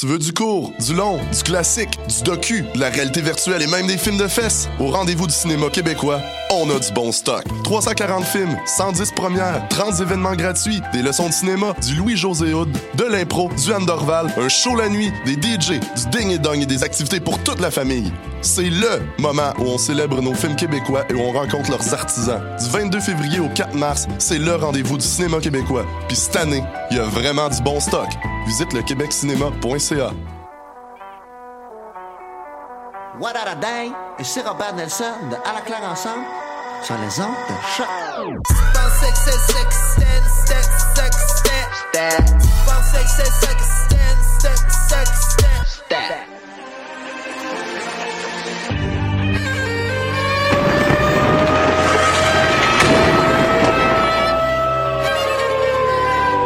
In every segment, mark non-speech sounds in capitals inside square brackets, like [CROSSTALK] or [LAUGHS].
Tu veux du court, du long, du classique, du docu, de la réalité virtuelle et même des films de fesses? Au rendez-vous du cinéma québécois, on a du bon stock. 340 films, 110 premières, 30 événements gratuits, des leçons de cinéma, du Louis-José Hood, de l'impro, du Anne Dorval, un show la nuit, des DJ, du ding et dong et des activités pour toute la famille. C'est LE moment où on célèbre nos films québécois et où on rencontre leurs artisans. Du 22 février au 4 mars, c'est le rendez-vous du cinéma québécois. Puis cette année, il y a vraiment du bon stock. Visite le québeccinéma.ca. What a day? Et c'est Robert Nelson de À la claire ensemble sur les ondes de choc.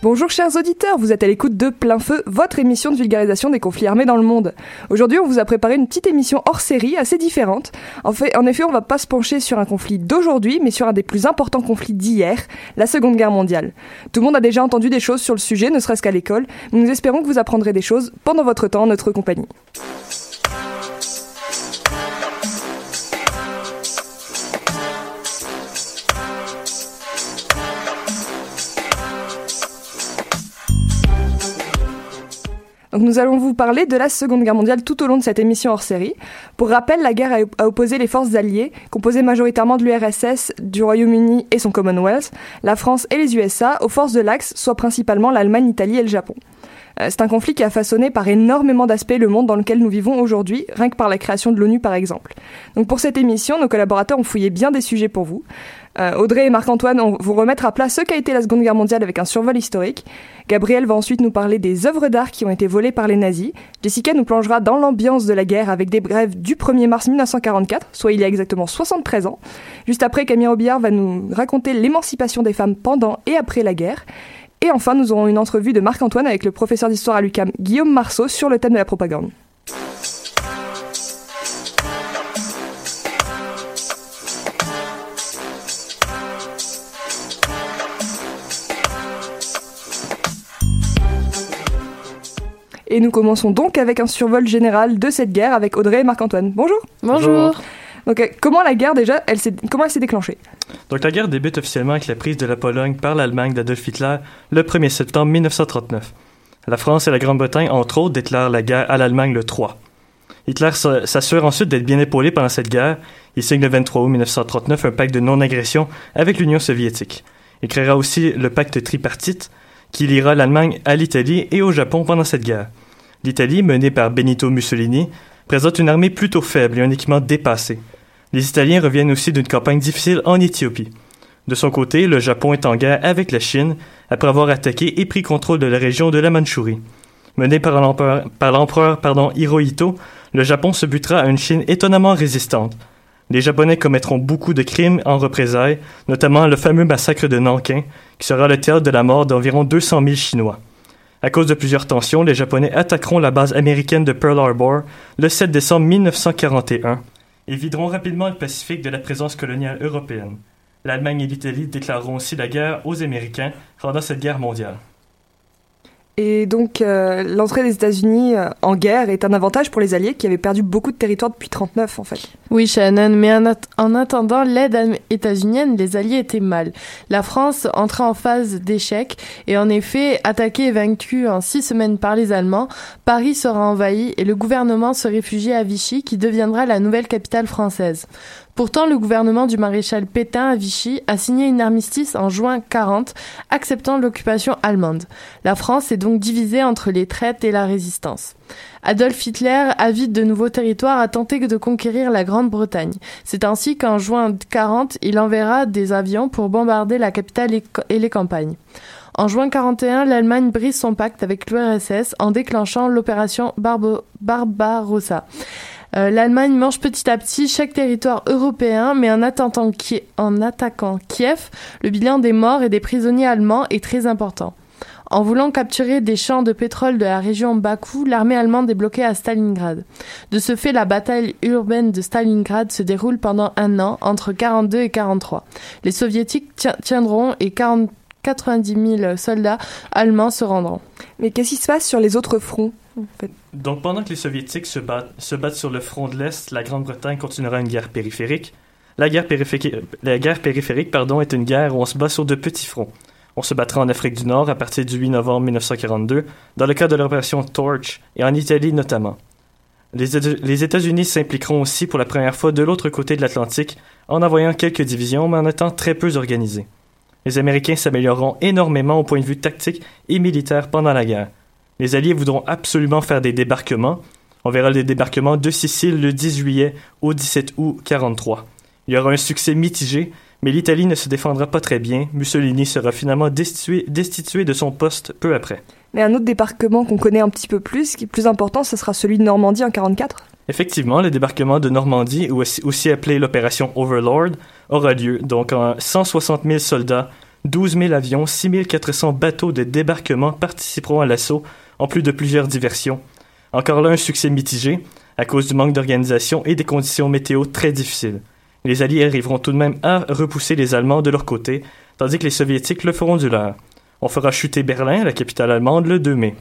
Bonjour chers auditeurs, vous êtes à l'écoute de Plein Feu, votre émission de vulgarisation des conflits armés dans le monde. Aujourd'hui, on vous a préparé une petite émission hors série, assez différente. En, effet, on va pas se pencher sur un conflit d'aujourd'hui, mais sur un des plus importants conflits d'hier, la Seconde Guerre mondiale. Tout le monde a déjà entendu des choses sur le sujet, ne serait-ce qu'à l'école, nous espérons que vous apprendrez des choses pendant votre temps en notre compagnie. Donc nous allons vous parler de la Seconde Guerre mondiale tout au long de cette émission hors série. Pour rappel, la guerre a opposé les forces alliées, composées majoritairement de l'URSS, du Royaume-Uni et son Commonwealth, la France et les USA, aux forces de l'Axe, soit principalement l'Allemagne, l'Italie et le Japon. Euh, C'est un conflit qui a façonné par énormément d'aspects le monde dans lequel nous vivons aujourd'hui, rien que par la création de l'ONU par exemple. Donc pour cette émission, nos collaborateurs ont fouillé bien des sujets pour vous. Euh, Audrey et Marc-Antoine vont vous remettre à plat ce qu'a été la Seconde Guerre mondiale avec un survol historique. Gabriel va ensuite nous parler des œuvres d'art qui ont été volées par les nazis. Jessica nous plongera dans l'ambiance de la guerre avec des brèves du 1er mars 1944, soit il y a exactement 73 ans. Juste après, Camille Robillard va nous raconter l'émancipation des femmes pendant et après la guerre. Et enfin, nous aurons une entrevue de Marc-Antoine avec le professeur d'histoire à l'UCAM Guillaume Marceau sur le thème de la propagande. Et nous commençons donc avec un survol général de cette guerre avec Audrey et Marc-Antoine. Bonjour. Bonjour. Donc, comment la guerre déjà, elle s'est, comment elle s'est déclenchée? Donc la guerre débute officiellement avec la prise de la Pologne par l'Allemagne d'Adolf Hitler le 1er septembre 1939. La France et la Grande-Bretagne, entre autres, déclarent la guerre à l'Allemagne le 3. Hitler s'assure ensuite d'être bien épaulé pendant cette guerre. Il signe le 23 août 1939 un pacte de non-agression avec l'Union soviétique. Il créera aussi le pacte tripartite qui liera l'Allemagne à l'Italie et au Japon pendant cette guerre. L'Italie, menée par Benito Mussolini, présente une armée plutôt faible et un équipement dépassé. Les Italiens reviennent aussi d'une campagne difficile en Éthiopie. De son côté, le Japon est en guerre avec la Chine après avoir attaqué et pris contrôle de la région de la Mandchourie. Mené par l'empereur, Hirohito, le Japon se butera à une Chine étonnamment résistante. Les Japonais commettront beaucoup de crimes en représailles, notamment le fameux massacre de Nankin, qui sera le théâtre de la mort d'environ 200 000 Chinois. À cause de plusieurs tensions, les Japonais attaqueront la base américaine de Pearl Harbor le 7 décembre 1941 et videront rapidement le Pacifique de la présence coloniale européenne. L'Allemagne et l'Italie déclareront aussi la guerre aux Américains pendant cette guerre mondiale. Et donc, euh, l'entrée des États-Unis euh, en guerre est un avantage pour les Alliés qui avaient perdu beaucoup de territoire depuis 39 en fait. Oui, Shannon, mais en, at- en attendant l'aide états-unienne, les Alliés étaient mal. La France entrait en phase d'échec et en effet, attaquée et vaincue en six semaines par les Allemands, Paris sera envahi et le gouvernement se réfugie à Vichy qui deviendra la nouvelle capitale française. Pourtant, le gouvernement du maréchal Pétain à Vichy a signé une armistice en juin 40, acceptant l'occupation allemande. La France est donc divisée entre les traites et la résistance. Adolf Hitler, avide de nouveaux territoires, a tenté de conquérir la Grande-Bretagne. C'est ainsi qu'en juin 40, il enverra des avions pour bombarder la capitale et les campagnes. En juin 41, l'Allemagne brise son pacte avec l'URSS en déclenchant l'opération Barbarossa. Euh, L'Allemagne mange petit à petit chaque territoire européen, mais en attaquant, Kiev, le bilan des morts et des prisonniers allemands est très important. En voulant capturer des champs de pétrole de la région Bakou, l'armée allemande est bloquée à Stalingrad. De ce fait, la bataille urbaine de Stalingrad se déroule pendant un an, entre 42 et 43. Les soviétiques ti- tiendront et 40 90 000 soldats allemands se rendront. Mais qu'est-ce qui se passe sur les autres fronts? Donc pendant que les Soviétiques se battent, se battent sur le front de l'Est, la Grande-Bretagne continuera une guerre périphérique. La guerre périphérique, la guerre périphérique pardon, est une guerre où on se bat sur de petits fronts. On se battra en Afrique du Nord à partir du 8 novembre 1942, dans le cadre de l'opération Torch, et en Italie notamment. Les États-Unis s'impliqueront aussi pour la première fois de l'autre côté de l'Atlantique, en envoyant quelques divisions, mais en étant très peu organisées. Les Américains s'amélioreront énormément au point de vue tactique et militaire pendant la guerre. Les Alliés voudront absolument faire des débarquements. On verra les débarquements de Sicile le 10 juillet au 17 août 43. Il y aura un succès mitigé, mais l'Italie ne se défendra pas très bien. Mussolini sera finalement destitué, destitué de son poste peu après. Mais un autre débarquement qu'on connaît un petit peu plus, qui est plus important, ce sera celui de Normandie en 44. Effectivement, le débarquement de Normandie, ou aussi, appelé l'opération Overlord, aura lieu. Donc, en 160 000 soldats, 12 000 avions, 6 400 bateaux de débarquement participeront à l'assaut, en plus de plusieurs diversions. Encore là, un succès mitigé, à cause du manque d'organisation et des conditions météo très difficiles. Les Alliés arriveront tout de même à repousser les Allemands de leur côté, tandis que les Soviétiques le feront du leur. On fera chuter Berlin, la capitale allemande, le 2 mai.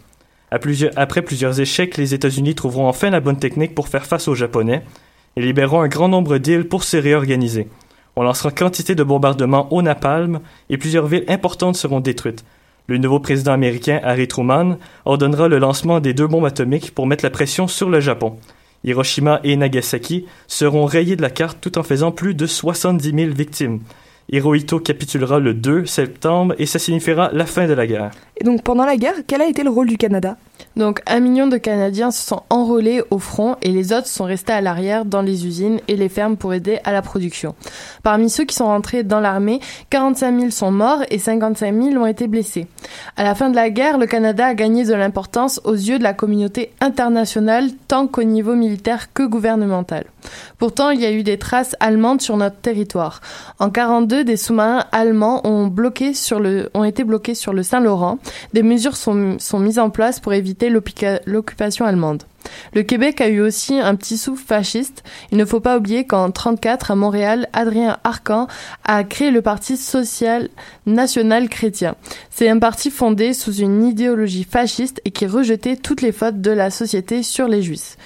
Après plusieurs échecs, les États-Unis trouveront enfin la bonne technique pour faire face aux Japonais et libéreront un grand nombre d'îles pour se réorganiser. On lancera quantité de bombardements au napalm et plusieurs villes importantes seront détruites. Le nouveau président américain, Harry Truman, ordonnera le lancement des deux bombes atomiques pour mettre la pression sur le Japon. Hiroshima et Nagasaki seront rayés de la carte tout en faisant plus de 70 000 victimes. Hirohito capitulera le 2 septembre et ça signifiera la fin de la guerre. Et donc pendant la guerre, quel a été le rôle du Canada? Donc un million de Canadiens se sont enrôlés au front et les autres sont restés à l'arrière dans les usines et les fermes pour aider à la production. Parmi ceux qui sont rentrés dans l'armée, 45 000 sont morts et 55 000 ont été blessés. À la fin de la guerre, le Canada a gagné de l'importance aux yeux de la communauté internationale tant qu'au niveau militaire que gouvernemental. Pourtant, il y a eu des traces allemandes sur notre territoire. En 42, des sous-marins allemands ont, bloqué sur le, ont été bloqués sur le Saint-Laurent. Des mesures sont, sont mises en place pour éviter l'occupation allemande. Le Québec a eu aussi un petit souffle fasciste. Il ne faut pas oublier qu'en 34, à Montréal, Adrien Arcan a créé le Parti social national chrétien. C'est un parti fondé sous une idéologie fasciste et qui rejetait toutes les fautes de la société sur les juifs.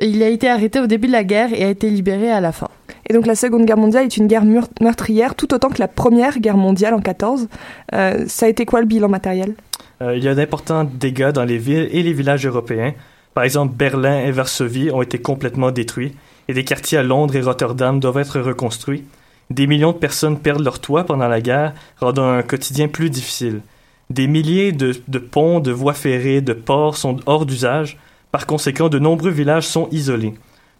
Il a été arrêté au début de la guerre et a été libéré à la fin. Et donc la Seconde Guerre mondiale est une guerre meurtrière tout autant que la Première Guerre mondiale en 14. Euh, ça a été quoi le bilan matériel? Il y a d'importants dégâts dans les villes et les villages européens. Par exemple, Berlin et Varsovie ont été complètement détruits et des quartiers à Londres et Rotterdam doivent être reconstruits. Des millions de personnes perdent leur toit pendant la guerre, rendant un quotidien plus difficile. Des milliers de, de ponts, de voies ferrées, de ports sont hors d'usage. Par conséquent, de nombreux villages sont isolés.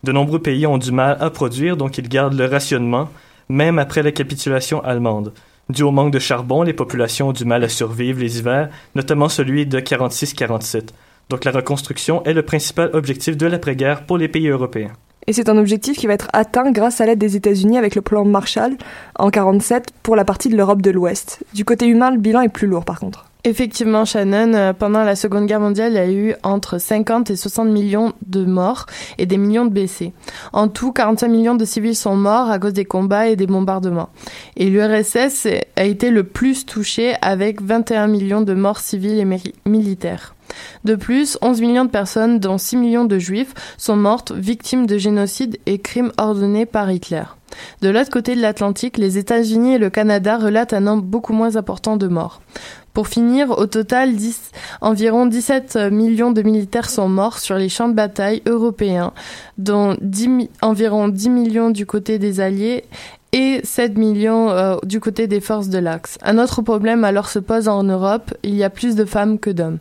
De nombreux pays ont du mal à produire, donc ils gardent le rationnement, même après la capitulation allemande. Dû au manque de charbon, les populations ont du mal à survivre les hivers, notamment celui de 46-47. Donc la reconstruction est le principal objectif de l'après-guerre pour les pays européens. Et c'est un objectif qui va être atteint grâce à l'aide des États-Unis avec le plan Marshall en 47 pour la partie de l'Europe de l'Ouest. Du côté humain, le bilan est plus lourd par contre. Effectivement, Shannon, euh, pendant la Seconde Guerre mondiale, il y a eu entre 50 et 60 millions de morts et des millions de blessés. En tout, 45 millions de civils sont morts à cause des combats et des bombardements. Et l'URSS a été le plus touché avec 21 millions de morts civils et militaires. De plus, 11 millions de personnes, dont 6 millions de juifs, sont mortes victimes de génocides et crimes ordonnés par Hitler. De l'autre côté de l'Atlantique, les États-Unis et le Canada relatent un nombre beaucoup moins important de morts. Pour finir, au total, environ 17 millions de militaires sont morts sur les champs de bataille européens, dont environ 10 millions du côté des Alliés et 7 millions euh, du côté des forces de l'Axe. Un autre problème alors se pose en Europe, il y a plus de femmes que d'hommes.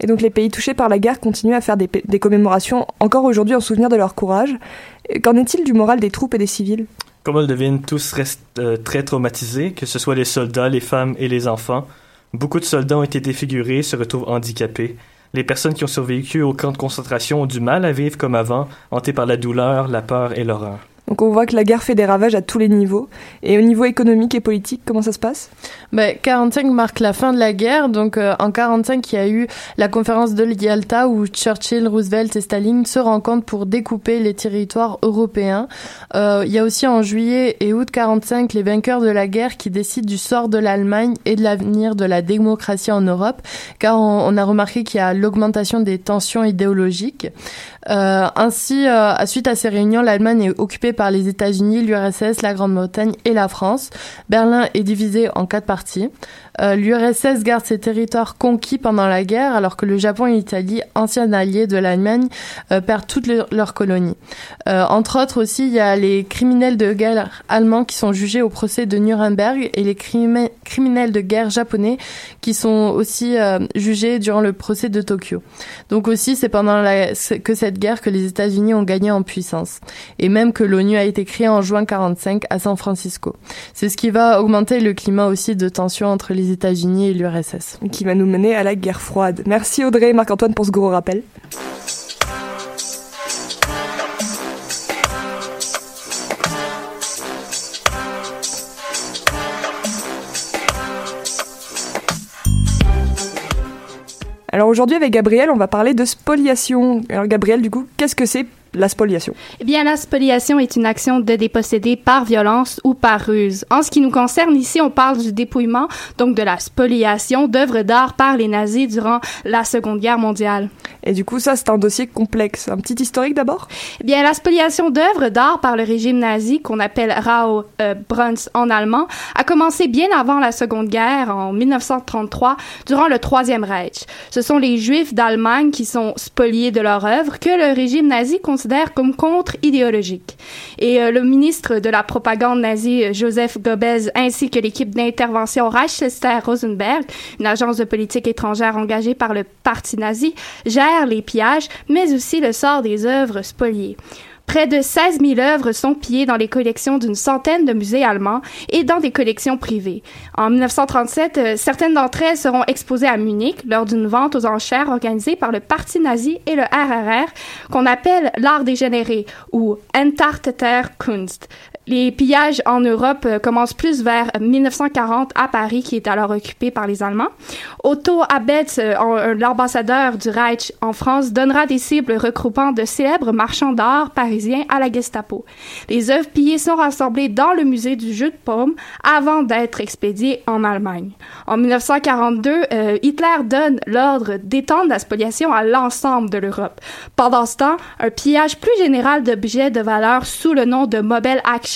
Et donc les pays touchés par la guerre continuent à faire des, commémorations encore aujourd'hui en souvenir de leur courage. Qu'en est-il du moral des troupes et des civils? Comme on le devine, tous restent euh, très traumatisés, que ce soit les soldats, les femmes et les enfants. Beaucoup de soldats ont été défigurés, se retrouvent handicapés. Les personnes qui ont survécu au camp de concentration ont du mal à vivre comme avant, hantées par la douleur, la peur et l'horreur. Donc on voit que la guerre fait des ravages à tous les niveaux. Et au niveau économique et politique, comment ça se passe? Ben, 45 marque la fin de la guerre. Donc euh, en 45, il y a eu la conférence de Yalta où Churchill, Roosevelt et Staline se rencontrent pour découper les territoires européens. Euh, il y a aussi en juillet et août 45 les vainqueurs de la guerre qui décident du sort de l'Allemagne et de l'avenir de la démocratie en Europe, car on a remarqué qu'il y a l'augmentation des tensions idéologiques. Euh, ainsi, euh, suite à ces réunions, l'Allemagne est occupée par les États-Unis, l'URSS, la Grande-Bretagne et la France. Berlin est divisé en quatre parties. Euh, L'URSS garde ses territoires conquis pendant la guerre, alors que le Japon et l'Italie, anciens alliés de l'Allemagne, euh, perdent toutes leurs colonies. Euh, entre autres aussi, il y a les criminels de guerre allemands qui sont jugés au procès de Nuremberg et les criminels de guerre japonais qui sont aussi jugés durant le procès de Tokyo. Donc aussi, c'est pendant la, que cette guerre que les États-Unis ont gagné en puissance. Et même que l'ONU a été créée en juin 45 à San Francisco. C'est ce qui va augmenter le climat aussi de tension entre les États-Unis et l'URSS. Qui va nous mener à la guerre froide. Merci Audrey et Marc-Antoine pour ce gros rappel. Alors aujourd'hui avec Gabriel, on va parler de spoliation. Alors Gabriel, du coup, qu'est-ce que c'est la spoliation Eh bien, la spoliation est une action de déposséder par violence ou par ruse. En ce qui nous concerne ici, on parle du dépouillement, donc de la spoliation d'œuvres d'art par les nazis durant la Seconde Guerre mondiale. Et du coup, ça, c'est un dossier complexe. Un petit historique d'abord? Eh bien, la spoliation d'œuvres d'art par le régime nazi, qu'on appelle Rau euh, Bruns en allemand, a commencé bien avant la Seconde Guerre, en 1933, durant le Troisième Reich. Ce sont les Juifs d'Allemagne qui sont spoliés de leurs œuvres que le régime nazi considère comme contre-idéologique. Et euh, le ministre de la propagande nazie, Joseph Goebbels, ainsi que l'équipe d'intervention Reichsester-Rosenberg, une agence de politique étrangère engagée par le parti nazi, gèrent les pillages, mais aussi le sort des œuvres spoliées. Près de 16 000 œuvres sont pillées dans les collections d'une centaine de musées allemands et dans des collections privées. En 1937, euh, certaines d'entre elles seront exposées à Munich lors d'une vente aux enchères organisée par le Parti nazi et le RRR, qu'on appelle l'art dégénéré ou Entarteter Kunst. Les pillages en Europe euh, commencent plus vers 1940 à Paris, qui est alors occupé par les Allemands. Otto Abetz, euh, l'ambassadeur du Reich en France, donnera des cibles regroupant de célèbres marchands d'art parisiens à la Gestapo. Les œuvres pillées sont rassemblées dans le musée du jeu de paume avant d'être expédiées en Allemagne. En 1942, euh, Hitler donne l'ordre d'étendre la spoliation à l'ensemble de l'Europe. Pendant ce temps, un pillage plus général d'objets de valeur sous le nom de Mobile Action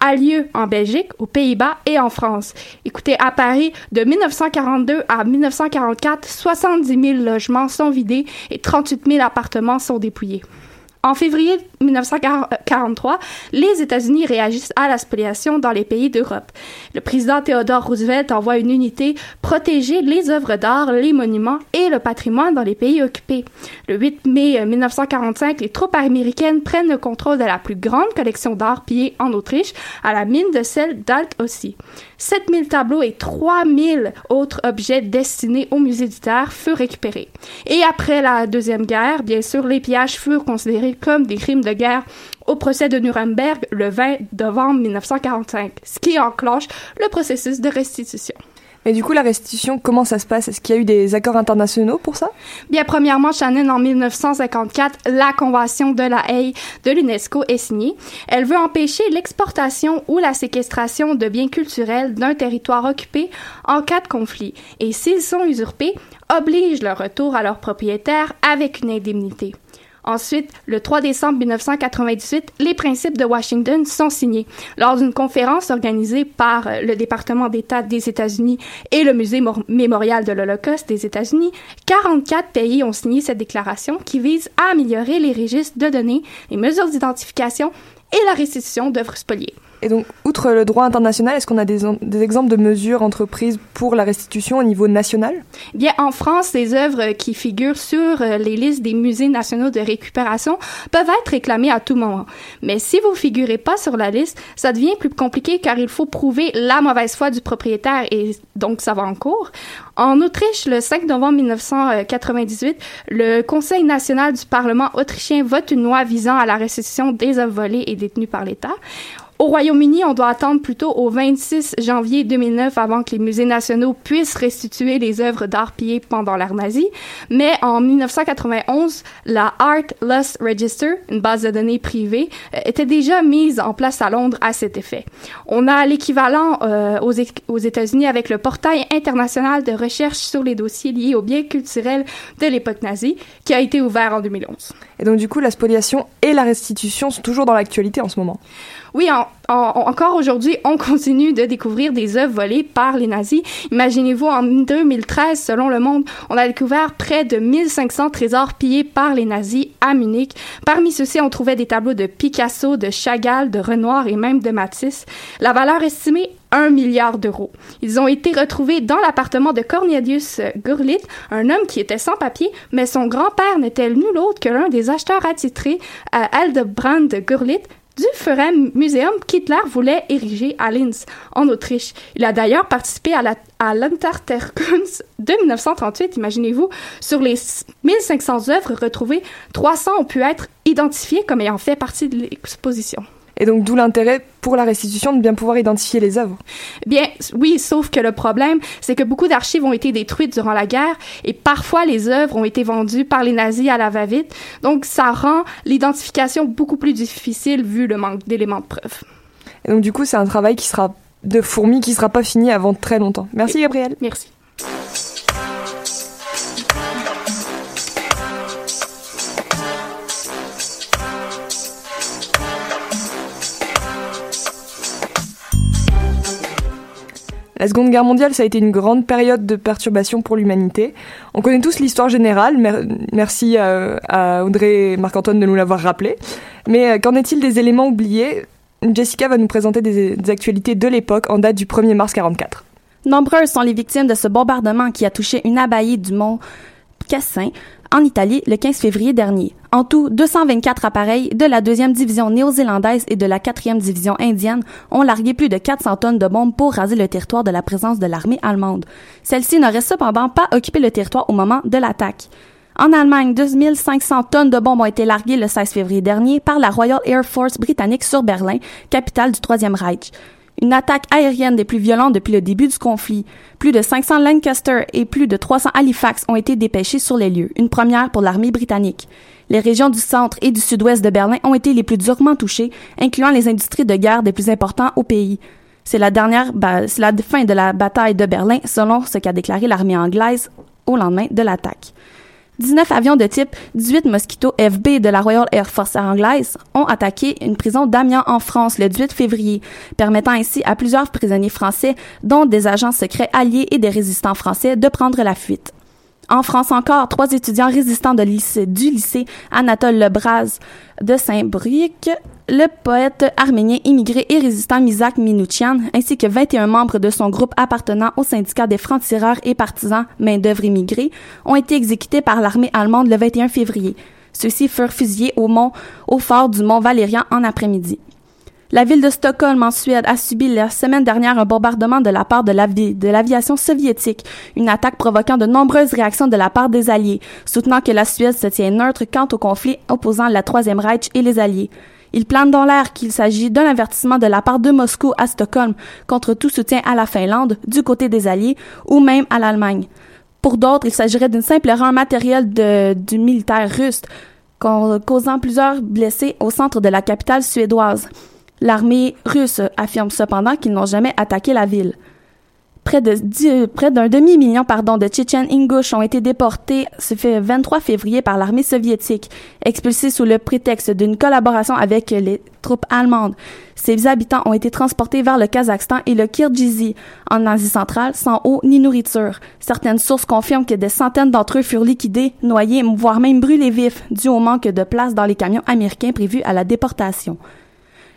a lieu en Belgique, aux Pays-Bas et en France. Écoutez, à Paris, de 1942 à 1944, 70 000 logements sont vidés et 38 000 appartements sont dépouillés. En février 1943, les États-Unis réagissent à la spoliation dans les pays d'Europe. Le président Theodore Roosevelt envoie une unité protéger les œuvres d'art, les monuments et le patrimoine dans les pays occupés. Le 8 mai 1945, les troupes américaines prennent le contrôle de la plus grande collection d'art pillée en Autriche, à la mine de sel d'Alt aussi. 7000 tableaux et 3000 autres objets destinés au musée du furent récupérés. Et après la Deuxième Guerre, bien sûr, les pillages furent considérés comme des crimes de guerre au procès de Nuremberg le 20 novembre 1945, ce qui enclenche le processus de restitution. Et du coup, la restitution, comment ça se passe? Est-ce qu'il y a eu des accords internationaux pour ça? Bien, premièrement, Shannon, en 1954, la Convention de la Haye de l'UNESCO est signée. Elle veut empêcher l'exportation ou la séquestration de biens culturels d'un territoire occupé en cas de conflit. Et s'ils sont usurpés, oblige leur retour à leur propriétaire avec une indemnité. Ensuite, le 3 décembre 1998, les principes de Washington sont signés. Lors d'une conférence organisée par euh, le département d'État des États-Unis et le Musée mémorial de l'Holocauste des États-Unis, 44 pays ont signé cette déclaration qui vise à améliorer les registres de données, les mesures d'identification et la restitution d'œuvres spoliées. Et donc, outre le droit international, est-ce qu'on a des, exemples de mesures entreprises pour la restitution au niveau national? Bien, en France, les œuvres qui figurent sur euh, les listes des musées nationaux de récupération peuvent être réclamées à tout moment. Mais si vous figurez pas sur la liste, ça devient plus compliqué car il faut prouver la mauvaise foi du propriétaire et donc ça va en cours. En Autriche, le 5 novembre 1998, le Conseil national du Parlement autrichien vote une loi visant à la restitution des œuvres volées et détenues par l'État. Au Royaume-Uni, on doit attendre plutôt au 26 janvier 2009 avant que les musées nationaux puissent restituer les œuvres d'art pillées pendant l'ère nazie. Mais en 1991, la Art Loss Register, une base de données privée, euh, était déjà mise en place à Londres à cet effet. On a l'équivalent euh, aux, aux États-Unis avec le portail international de recherche sur les dossiers liés aux biens culturels de l'époque nazie, qui a été ouvert en 2011. Et donc du coup, la spoliation et la restitution sont toujours dans l'actualité en ce moment oui, en, encore aujourd'hui, on continue de découvrir des œuvres volées par les nazis. Imaginez-vous, en 2013, selon Le Monde, on a découvert près de 1500 trésors pillés par les nazis à Munich. Parmi ceux-ci, on trouvait des tableaux de Picasso, de Chagall, de Renoir et même de Matisse. La valeur estimée 1 milliard d'euros. Ils ont été retrouvés dans l'appartement de Cornelius Gurlitt, un homme qui était sans papier, mais son grand-père n'était nul autre que l'un des acheteurs attitrés à Aldebrand Gurlitt, du Museum qu'Hitler voulait ériger à Linz, en Autriche. Il a d'ailleurs participé à l'Unterterkunst de 1938, imaginez-vous, sur les 1500 œuvres retrouvées, 300 ont pu être identifiées comme ayant fait partie de l'exposition. Et donc d'où l'intérêt pour la restitution de bien pouvoir identifier les œuvres. Bien, oui, sauf que le problème, c'est que beaucoup d'archives ont été détruites durant la guerre et parfois les œuvres ont été vendues par les nazis à la va-vite. Donc ça rend l'identification beaucoup plus difficile vu le manque d'éléments de preuve. Et donc du coup, c'est un travail qui sera de fourmi qui sera pas fini avant très longtemps. Merci Gabriel. Merci. La Seconde Guerre mondiale, ça a été une grande période de perturbation pour l'humanité. On connaît tous l'histoire générale, merci à, Audrey et Marc-Antoine de nous l'avoir rappelé. Mais euh, qu'en est-il des éléments oubliés? Jessica va nous présenter des, des actualités de l'époque en date du 1er mars 44. Nombreuses sont les victimes de ce bombardement qui a touché une abbaye du mont Cassin en Italie le 15 février dernier. En tout, 224 appareils de la deuxième division néo-zélandaise et de la quatrième division indienne ont largué plus de 400 tonnes de bombes pour raser le territoire de la présence de l'armée allemande. Celle-ci n'aurait cependant pas occupé le territoire au moment de l'attaque. En Allemagne, 2500 tonnes de bombes ont été larguées le 16 février dernier par la Royal Air Force britannique sur Berlin, capitale du Troisième Reich une attaque aérienne des plus violentes depuis le début du conflit. Plus de 500 Lancaster et plus de 300 Halifax ont été dépêchés sur les lieux, une première pour l'armée britannique. Les régions du centre et du sud-ouest de Berlin ont été les plus durement touchées, incluant les industries de guerre des plus importants au pays. C'est la dernière, c'est la fin de la bataille de Berlin, selon ce qu'a déclaré l'armée anglaise au lendemain de l'attaque. 19 avions de type 18 Mosquito FB de la Royal Air Force anglaise ont attaqué une prison d'Amiens en France le 18 février, permettant ainsi à plusieurs prisonniers français, dont des agents secrets alliés et des résistants français, de prendre la fuite. En France encore, trois étudiants résistants du lycée Anatole Lebras de Saint-Brieuc, le poète arménien immigré et résistant Mizak Minouchian, ainsi que 21 membres de son groupe appartenant au syndicat des francs-tireurs et partisans main-d'œuvre immigrés, ont été exécutés par l'armée allemande le 21 février. Ceux-ci furent fusillés au mont, au fort du mont Valérian en après-midi. La ville de Stockholm, en Suède, a subi la semaine dernière un bombardement de la part de l'aviation soviétique, une attaque provoquant de nombreuses réactions de la part des Alliés, soutenant que la Suède se tient neutre quant au conflit opposant la Troisième Reich et les Alliés. Il plane dans l'air qu'il s'agit d'un avertissement de la part de Moscou à Stockholm contre tout soutien à la Finlande du côté des Alliés ou même à l'Allemagne. Pour d'autres, il s'agirait d'une simple erreur matérielle du militaire russe, causant plusieurs blessés au centre de la capitale suédoise. L'armée russe affirme cependant qu'ils n'ont jamais attaqué la ville. Près de près d'un demi-million pardon de Tchétchènes ingouches ont été déportés ce fait 23 février par l'armée soviétique, expulsés sous le prétexte d'une collaboration avec les troupes allemandes. Ces habitants ont été transportés vers le Kazakhstan et le Kirghizie, en Asie centrale, sans eau ni nourriture. Certaines sources confirment que des centaines d'entre eux furent liquidés, noyés, voire même brûlés vifs, dû au manque de place dans les camions américains prévus à la déportation.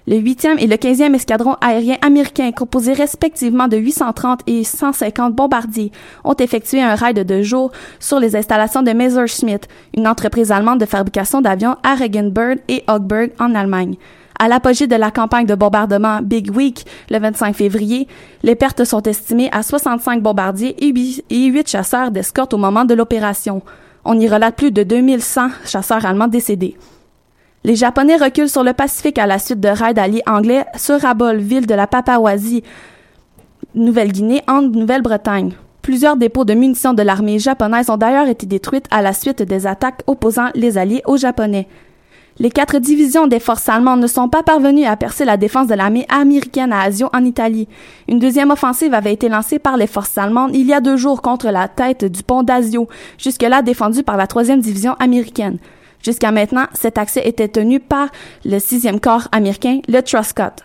Le 8e et le 15e escadron aérien américain, composés respectivement de 830 et 150 bombardiers, ont effectué un raid de jour sur les installations de Messerschmitt, une entreprise allemande de fabrication d'avions à Regensburg et Augsburg en Allemagne. À l'apogée de la campagne de bombardement Big Week, le 25 février, les pertes sont estimées à 65 bombardiers et 8 chasseurs d'escorte au moment de l'opération. On y relate plus de 2100 chasseurs allemands décédés. Les Japonais reculent sur le Pacifique à la suite de raids alliés anglais sur Rabol, ville de la Papouasie, Nouvelle-Guinée, en Nouvelle-Bretagne. Plusieurs dépôts de munitions de l'armée japonaise ont d'ailleurs été détruites à la suite des attaques opposant les Alliés aux Japonais. Les quatre divisions des forces allemandes ne sont pas parvenues à percer la défense de l'armée américaine à Asio en Italie. Une deuxième offensive avait été lancée par les forces allemandes il y a deux jours contre la tête du pont d'Asio, jusque-là défendue par la troisième division américaine. Jusqu'à maintenant, cet accès était tenu par le sixième corps américain, le Truscott.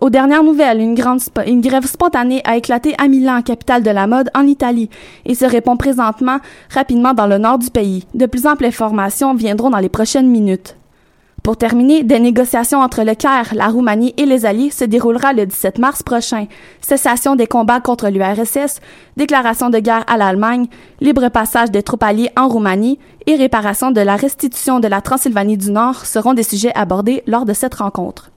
Aux dernières nouvelles, une, grève spontanée a éclaté à Milan, capitale de la mode, en Italie, et se répond présentement rapidement dans le nord du pays. De plus amples informations viendront dans les prochaines minutes. Pour terminer, des négociations entre le Caire, la Roumanie et les Alliés se déroulera le 17 mars prochain. Cessation des combats contre l'URSS, déclaration de guerre à l'Allemagne, libre passage des troupes alliées en Roumanie et réparation de la restitution de la Transylvanie du Nord seront des sujets abordés lors de cette rencontre.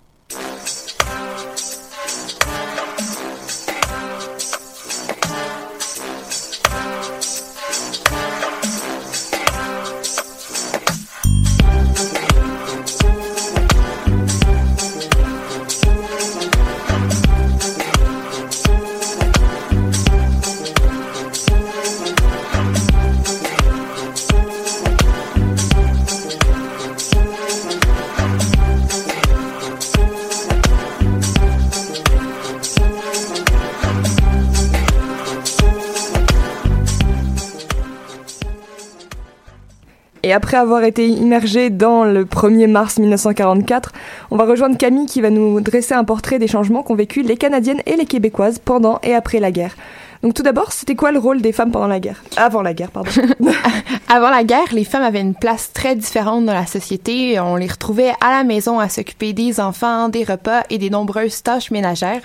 Et après avoir été immergé dans le 1er mars 1944, on va rejoindre Camille qui va nous dresser un portrait des changements qu'ont vécu les Canadiennes et les Québécoises pendant et après la guerre. Donc tout d'abord, c'était quoi le rôle des femmes pendant la guerre? Avant la guerre, pardon. [LAUGHS] Avant la guerre, les femmes avaient une place très différente dans la société. On les retrouvait à la maison à s'occuper des enfants, des repas et des nombreuses tâches ménagères.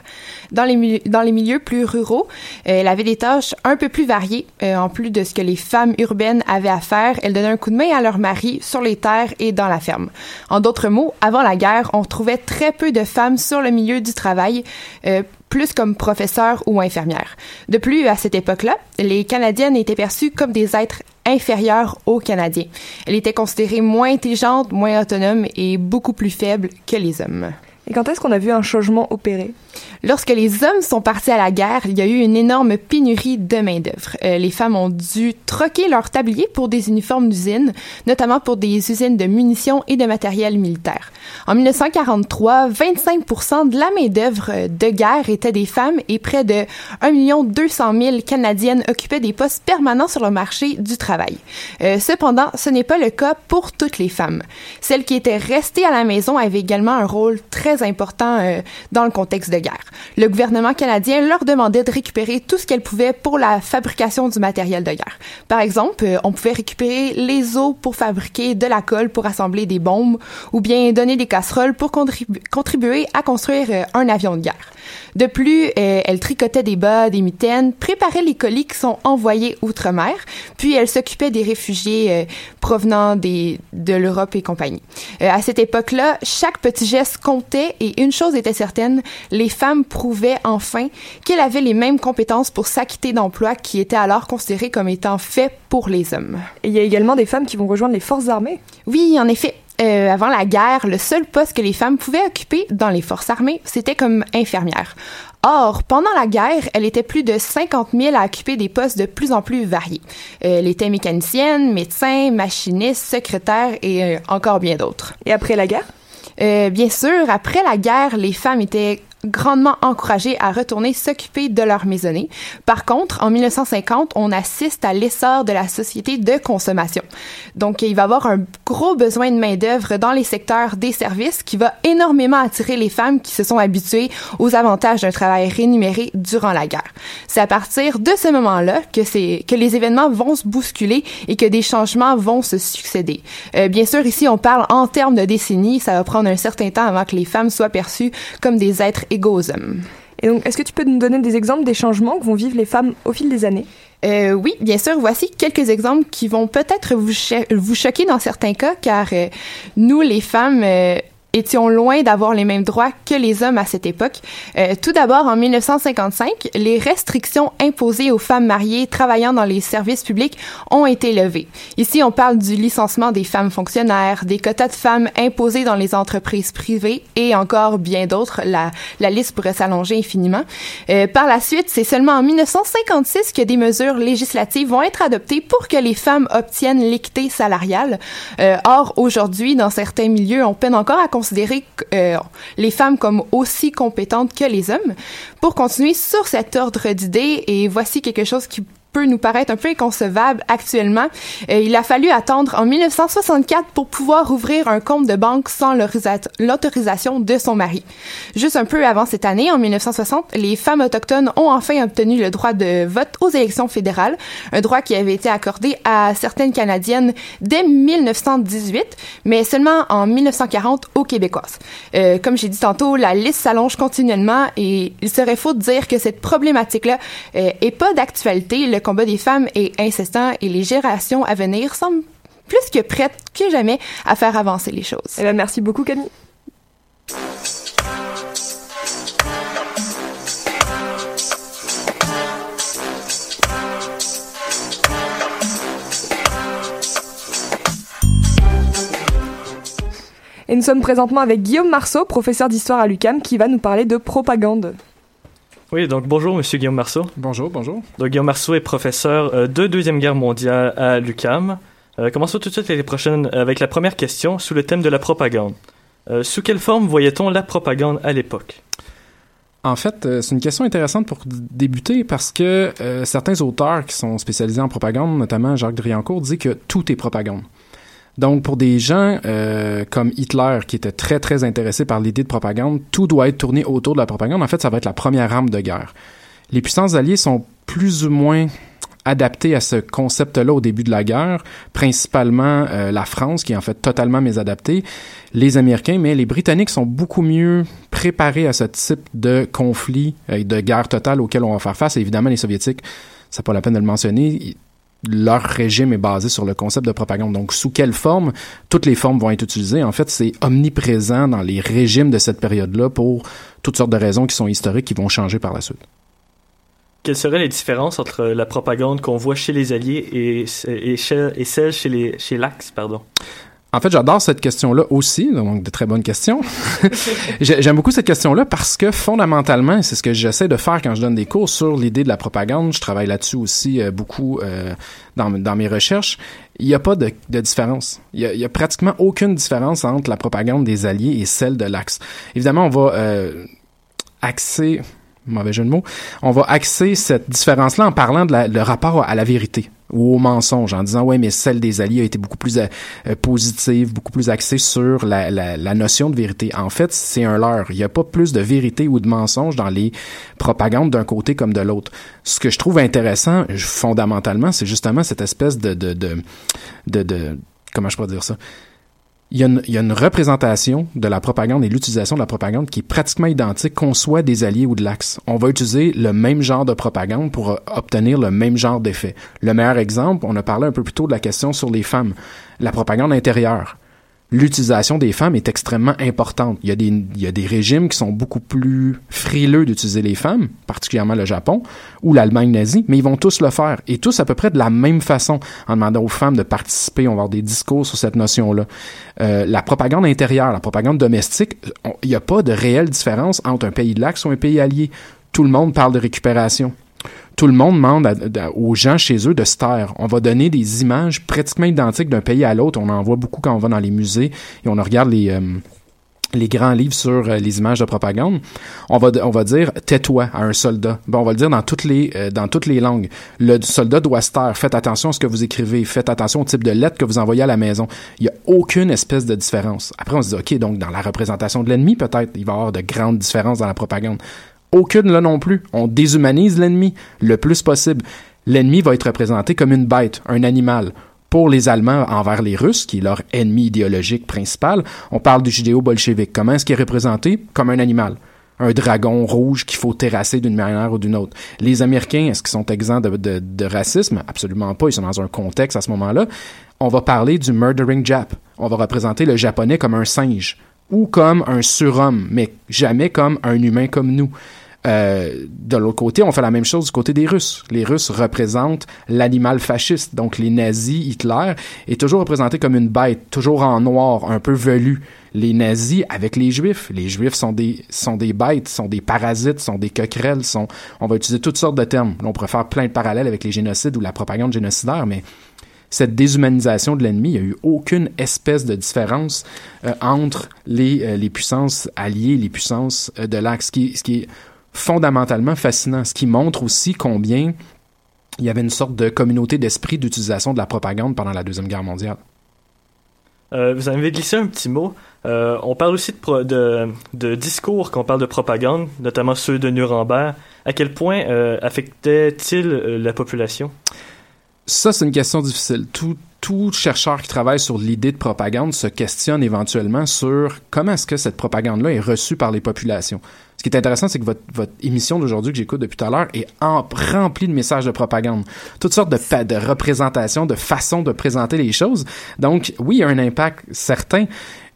Dans les, dans les milieux plus ruraux, euh, elles avaient des tâches un peu plus variées. Euh, en plus de ce que les femmes urbaines avaient à faire, elles donnaient un coup de main à leur mari sur les terres et dans la ferme. En d'autres mots, avant la guerre, on trouvait très peu de femmes sur le milieu du travail. Euh, plus comme professeurs ou infirmières. De plus, à cette époque-là, les Canadiennes étaient perçues comme des êtres inférieurs aux Canadiens. Elles étaient considérées moins intelligentes, moins autonomes et beaucoup plus faibles que les hommes. Et quand est-ce qu'on a vu un changement opéré? Lorsque les hommes sont partis à la guerre, il y a eu une énorme pénurie de main-d'œuvre. Euh, les femmes ont dû troquer leur tablier pour des uniformes d'usine, notamment pour des usines de munitions et de matériel militaire. En 1943, 25% de la main-d'œuvre de guerre était des femmes et près de 1 200 000 Canadiennes occupaient des postes permanents sur le marché du travail. Euh, cependant, ce n'est pas le cas pour toutes les femmes. Celles qui étaient restées à la maison avaient également un rôle important euh, dans le contexte de guerre. Le gouvernement canadien leur demandait de récupérer tout ce qu'elles pouvaient pour la fabrication du matériel de guerre. Par exemple, euh, on pouvait récupérer les os pour fabriquer de la colle pour assembler des bombes ou bien donner des casseroles pour contribuer à construire euh, un avion de guerre. De plus, euh, elle tricotait des bas, des mitaines, préparait les colis qui sont envoyés outre-mer, puis elle s'occupait des réfugiés provenant des, de l'Europe et compagnie. À cette époque-là, chaque petit geste comptait et une chose était certaine, les femmes prouvaient enfin qu'elles avaient les mêmes compétences pour s'acquitter d'emplois qui étaient alors considérés comme étant faits pour les hommes. Et il y a également des femmes qui vont rejoindre les forces armées Oui, en effet. euh, avant la guerre, le seul poste que les femmes pouvaient occuper dans les forces armées, c'était comme infirmière. Or, pendant la guerre, elle était plus de 50 000 à occuper des postes de plus en plus variés. Euh, elle était mécanicienne, médecin, machiniste, secrétaire et euh, encore bien d'autres. Et après la guerre? Euh, bien sûr, après la guerre, les femmes étaient grandement encouragées à retourner s'occuper de leur maisonnée. Par contre, en 1950, on assiste à l'essor de la société de consommation. Donc, il va y avoir un gros besoin de main-d'œuvre dans les secteurs des services qui va énormément attirer les femmes qui se sont habituées aux avantages d'un travail rémunéré durant la guerre. C'est à partir de ce moment-là que c'est que les événements vont se bousculer et que des changements vont se succéder. Euh, bien sûr, ici, on parle en termes de décennies. Ça va prendre un certain temps avant que les femmes soient perçues comme des êtres Et donc, est-ce que tu peux nous donner des exemples des changements que vont vivre les femmes au fil des années? Euh, oui, bien sûr. Voici quelques exemples qui vont peut-être vous, cho- vous choquer dans certains cas, car euh, nous, les femmes, euh, étions loin d'avoir les mêmes droits que les hommes à cette époque. Euh, tout d'abord, en 1955, les restrictions imposées aux femmes mariées travaillant dans les services publics ont été levées. Ici, on parle du licenciement des femmes fonctionnaires, des quotas de femmes imposés dans les entreprises privées et encore bien d'autres. La, la liste pourrait s'allonger infiniment. Euh, par la suite, c'est seulement en 1956 que des mesures législatives vont être adoptées pour que les femmes obtiennent l'équité salariale. Euh, or, aujourd'hui, dans certains milieux, on peine encore à considérer euh, les femmes comme aussi compétentes que les hommes. Pour continuer sur cet ordre d'idées, et voici quelque chose qui peut nous paraître un peu inconcevable actuellement. Euh, il a fallu attendre en 1964 pour pouvoir ouvrir un compte de banque sans l'autorisa- l'autorisation de son mari. Juste un peu avant cette année, en 1960, les femmes autochtones ont enfin obtenu le droit de vote aux élections fédérales, un droit qui avait été accordé à certaines Canadiennes dès 1918, mais seulement en 1940 aux Québécoises. Euh, comme j'ai dit tantôt, la liste s'allonge continuellement et il serait faux de dire que cette problématique-là euh, est pas d'actualité. Combat des femmes est incessant et les générations à venir semblent plus que prêtes que jamais à faire avancer les choses. Eh ben, merci beaucoup, Camille. Et nous sommes présentement avec Guillaume Marceau, professeur d'histoire à l'UCAM, qui va nous parler de propagande. Oui, donc bonjour, monsieur Guillaume Marceau. Bonjour, bonjour. Donc Guillaume Marceau est professeur euh, de Deuxième Guerre mondiale à l'UCAM. Euh, commençons tout de suite avec, les prochaines, avec la première question sous le thème de la propagande. Euh, sous quelle forme voyait-on la propagande à l'époque? En fait, euh, c'est une question intéressante pour débuter parce que euh, certains auteurs qui sont spécialisés en propagande, notamment Jacques Driancourt, disent que tout est propagande. Donc, pour des gens euh, comme Hitler, qui était très, très intéressé par l'idée de propagande, tout doit être tourné autour de la propagande. En fait, ça va être la première arme de guerre. Les puissances alliées sont plus ou moins adaptées à ce concept-là au début de la guerre, principalement euh, la France, qui est en fait totalement mésadaptée, les Américains, mais les Britanniques sont beaucoup mieux préparés à ce type de conflit et de guerre totale auquel on va faire face. Et évidemment, les Soviétiques, c'est pas la peine de le mentionner, leur régime est basé sur le concept de propagande. Donc, sous quelle forme? Toutes les formes vont être utilisées. En fait, c'est omniprésent dans les régimes de cette période-là pour toutes sortes de raisons qui sont historiques qui vont changer par la suite. Quelles seraient les différences entre la propagande qu'on voit chez les Alliés et, et, celle chez, les, chez l'Axe, pardon? En fait, j'adore cette question-là aussi, donc de très bonnes questions. [LAUGHS] J'ai- J'aime beaucoup cette question-là parce que fondamentalement, c'est ce que j'essaie de faire quand je donne des cours sur l'idée de la propagande. Je travaille là-dessus aussi euh, beaucoup euh, dans, dans mes recherches. Il n'y a pas de, de différence. Il y a, a pratiquement aucune différence entre la propagande des Alliés et celle de l'Axe. Évidemment, on va euh, axer mauvais jeu de mots, on va axer cette différence-là en parlant de la- le rapport à la vérité ou au mensonge, en disant ouais mais celle des alliés a été beaucoup plus euh, euh, positive, beaucoup plus axée sur la, la, notion de vérité. En fait, c'est un leurre. Il n'y a pas plus de vérité ou de mensonge dans les propagandes d'un côté comme de l'autre. Ce que je trouve intéressant, fondamentalement, c'est justement cette espèce de de, de, de, de- comment je pourrais dire ça? Il y, a une, représentation de la propagande et l'utilisation de la propagande qui est pratiquement identique qu'on soit des alliés ou de l'Axe. On va utiliser le même genre de propagande pour euh, obtenir le même genre d'effet. Le meilleur exemple, on a parlé un peu plus tôt de la question sur les femmes. La propagande intérieure. L'utilisation des femmes est extrêmement importante. Il y, a des, il y a des régimes qui sont beaucoup plus frileux d'utiliser les femmes, particulièrement le Japon ou l'Allemagne nazie, mais ils vont tous le faire. Et tous à peu près de la même façon, en demandant aux femmes de participer. On va avoir des discours sur cette notion-là. Euh, la propagande intérieure, la propagande domestique, on- il n'y a pas de réelle différence entre un pays de l'Axe ou un pays allié. Tout le monde parle de récupération tout le monde demande aux gens chez eux de se taire. On va donner des images pratiquement identiques d'un pays à l'autre. On en voit beaucoup quand on va dans les musées et on regarde les, euh, les grands livres sur euh, les images de propagande. On va, on va dire tais-toi à un soldat. Bon, on va le dire dans toutes les, euh, dans toutes les langues. Le soldat doit se taire. Faites attention à ce que vous écrivez. Faites attention au type de lettre que vous envoyez à la maison. Il n'y a aucune espèce de différence. Après, on se dit, OK, donc dans la représentation de l'ennemi, peut-être, il va y avoir de grandes différences dans la propagande. Aucune là non plus. On déshumanise l'ennemi le plus possible. L'ennemi va être représenté comme une bête, un animal. Pour les Allemands envers les Russes, qui est leur ennemi idéologique principal, on parle du judéo-bolchevique. Comment est-ce qu'il est représenté? Comme un animal. Un dragon rouge qu'il faut terrasser d'une manière ou d'une autre. Les Américains, est-ce qu'ils sont exempts de, de- de racisme? Absolument pas. Ils sont dans un contexte à ce moment-là. On va parler du murdering Jap. On va représenter le japonais comme un singe ou comme un surhomme, mais jamais comme un humain comme nous. Euh, de l'autre côté, on fait la même chose du côté des Russes. Les Russes représentent l'animal fasciste, donc les nazis, Hitler, est toujours représenté comme une bête, toujours en noir, un peu velu. Les nazis avec les Juifs, les Juifs sont des sont des bêtes, sont des parasites, sont des coquerelles, sont. On va utiliser toutes sortes de termes. Là, on pourrait faire plein de parallèles avec les génocides ou la propagande génocidaire, mais cette déshumanisation de l'ennemi, il n'y a eu aucune espèce de différence euh, entre les, euh, les puissances alliées, les puissances de l'Axe, ce qui, ce qui fondamentalement fascinant, ce qui montre aussi combien il y avait une sorte de communauté d'esprit d'utilisation de la propagande pendant la Deuxième Guerre mondiale. Euh, vous avez glissé un petit mot. Euh, on parle aussi de, pro- de, de discours quand on parle de propagande, notamment ceux de Nuremberg. À quel point euh, affectait-il euh, la population? Ça, c'est une question difficile. Tout, tout chercheur qui travaille sur l'idée de propagande se questionne éventuellement sur comment est-ce que cette propagande-là est reçue par les populations. Ce qui est intéressant, c'est que votre, émission d'aujourd'hui que j'écoute depuis tout à l'heure est remplie de messages de propagande. Toutes sortes de, de représentations, de façons de présenter les choses. Donc, oui, il y a un impact certain,